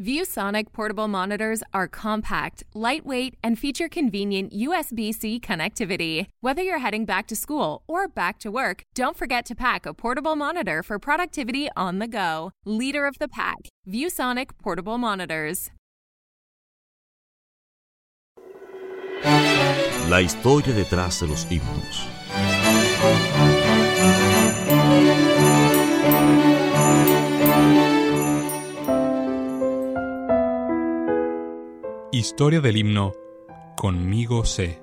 ViewSonic portable monitors are compact, lightweight, and feature convenient USB C connectivity. Whether you're heading back to school or back to work, don't forget to pack a portable monitor for productivity on the go. Leader of the pack, ViewSonic portable monitors. La historia detrás de los himnos. Historia del himno Conmigo sé.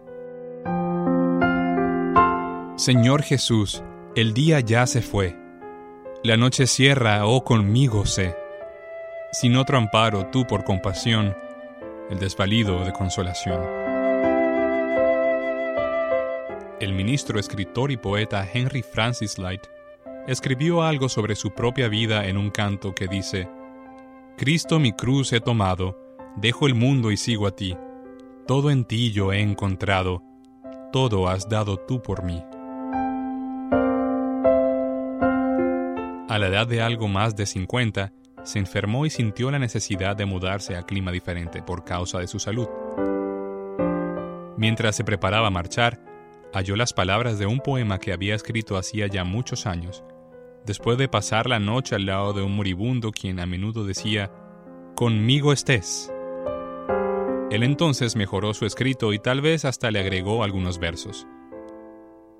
Señor Jesús, el día ya se fue. La noche cierra, oh conmigo sé. Sin otro amparo, tú por compasión, el desvalido de consolación. El ministro, escritor y poeta Henry Francis Light escribió algo sobre su propia vida en un canto que dice, Cristo mi cruz he tomado, Dejo el mundo y sigo a ti. Todo en ti yo he encontrado, todo has dado tú por mí. A la edad de algo más de 50, se enfermó y sintió la necesidad de mudarse a clima diferente por causa de su salud. Mientras se preparaba a marchar, halló las palabras de un poema que había escrito hacía ya muchos años, después de pasar la noche al lado de un moribundo quien a menudo decía, Conmigo estés. Él entonces mejoró su escrito y tal vez hasta le agregó algunos versos.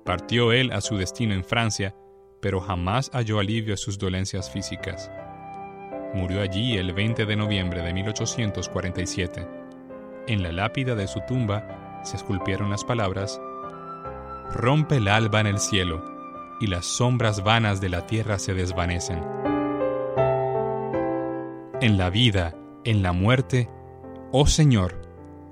Partió él a su destino en Francia, pero jamás halló alivio a sus dolencias físicas. Murió allí el 20 de noviembre de 1847. En la lápida de su tumba se esculpieron las palabras, Rompe el alba en el cielo, y las sombras vanas de la tierra se desvanecen. En la vida, en la muerte, oh Señor,